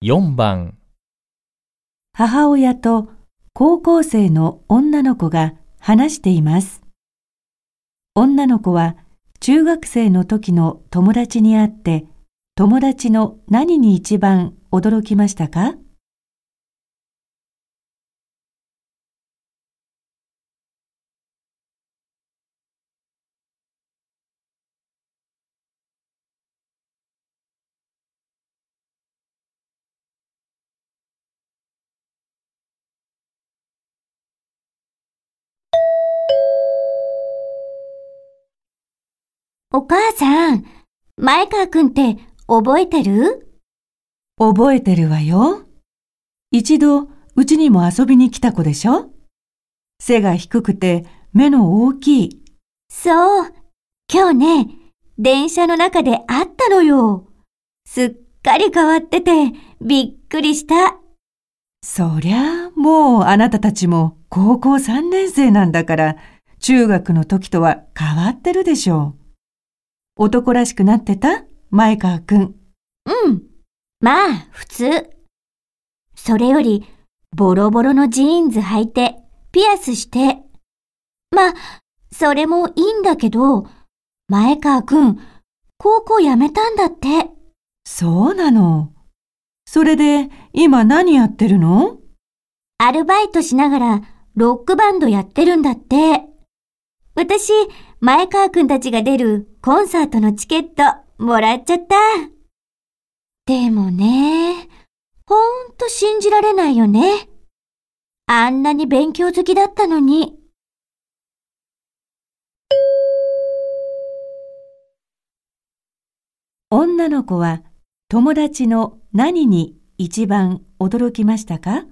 4番母親と高校生の女の子が話しています。女の子は中学生の時の友達に会って、友達の何に一番驚きましたか？お母さん、前川くんって覚えてる？覚えてるわよ。一度うちにも遊びに来た子でしょ？背が低くて目の大きい。そう。今日ね、電車の中で会ったのよ。すっかり変わっててびっくりした。そりゃあもうあなたたちも高校3年生なんだから中学の時とは変わってるでしょう。男らしくなってた？前川くん。うん。まあ、普通。それより、ボロボロのジーンズ履いて、ピアスして。まあ、それもいいんだけど、前川くん、高校辞めたんだって。そうなの？それで今何やってるの？アルバイトしながら、ロックバンドやってるんだって。私、前川くんたちが出るコンサートのチケット、もらっちゃった。でもね、ほんと信じられないよね。あんなに勉強好きだったのに。女の子は友達の何に一番驚きましたか？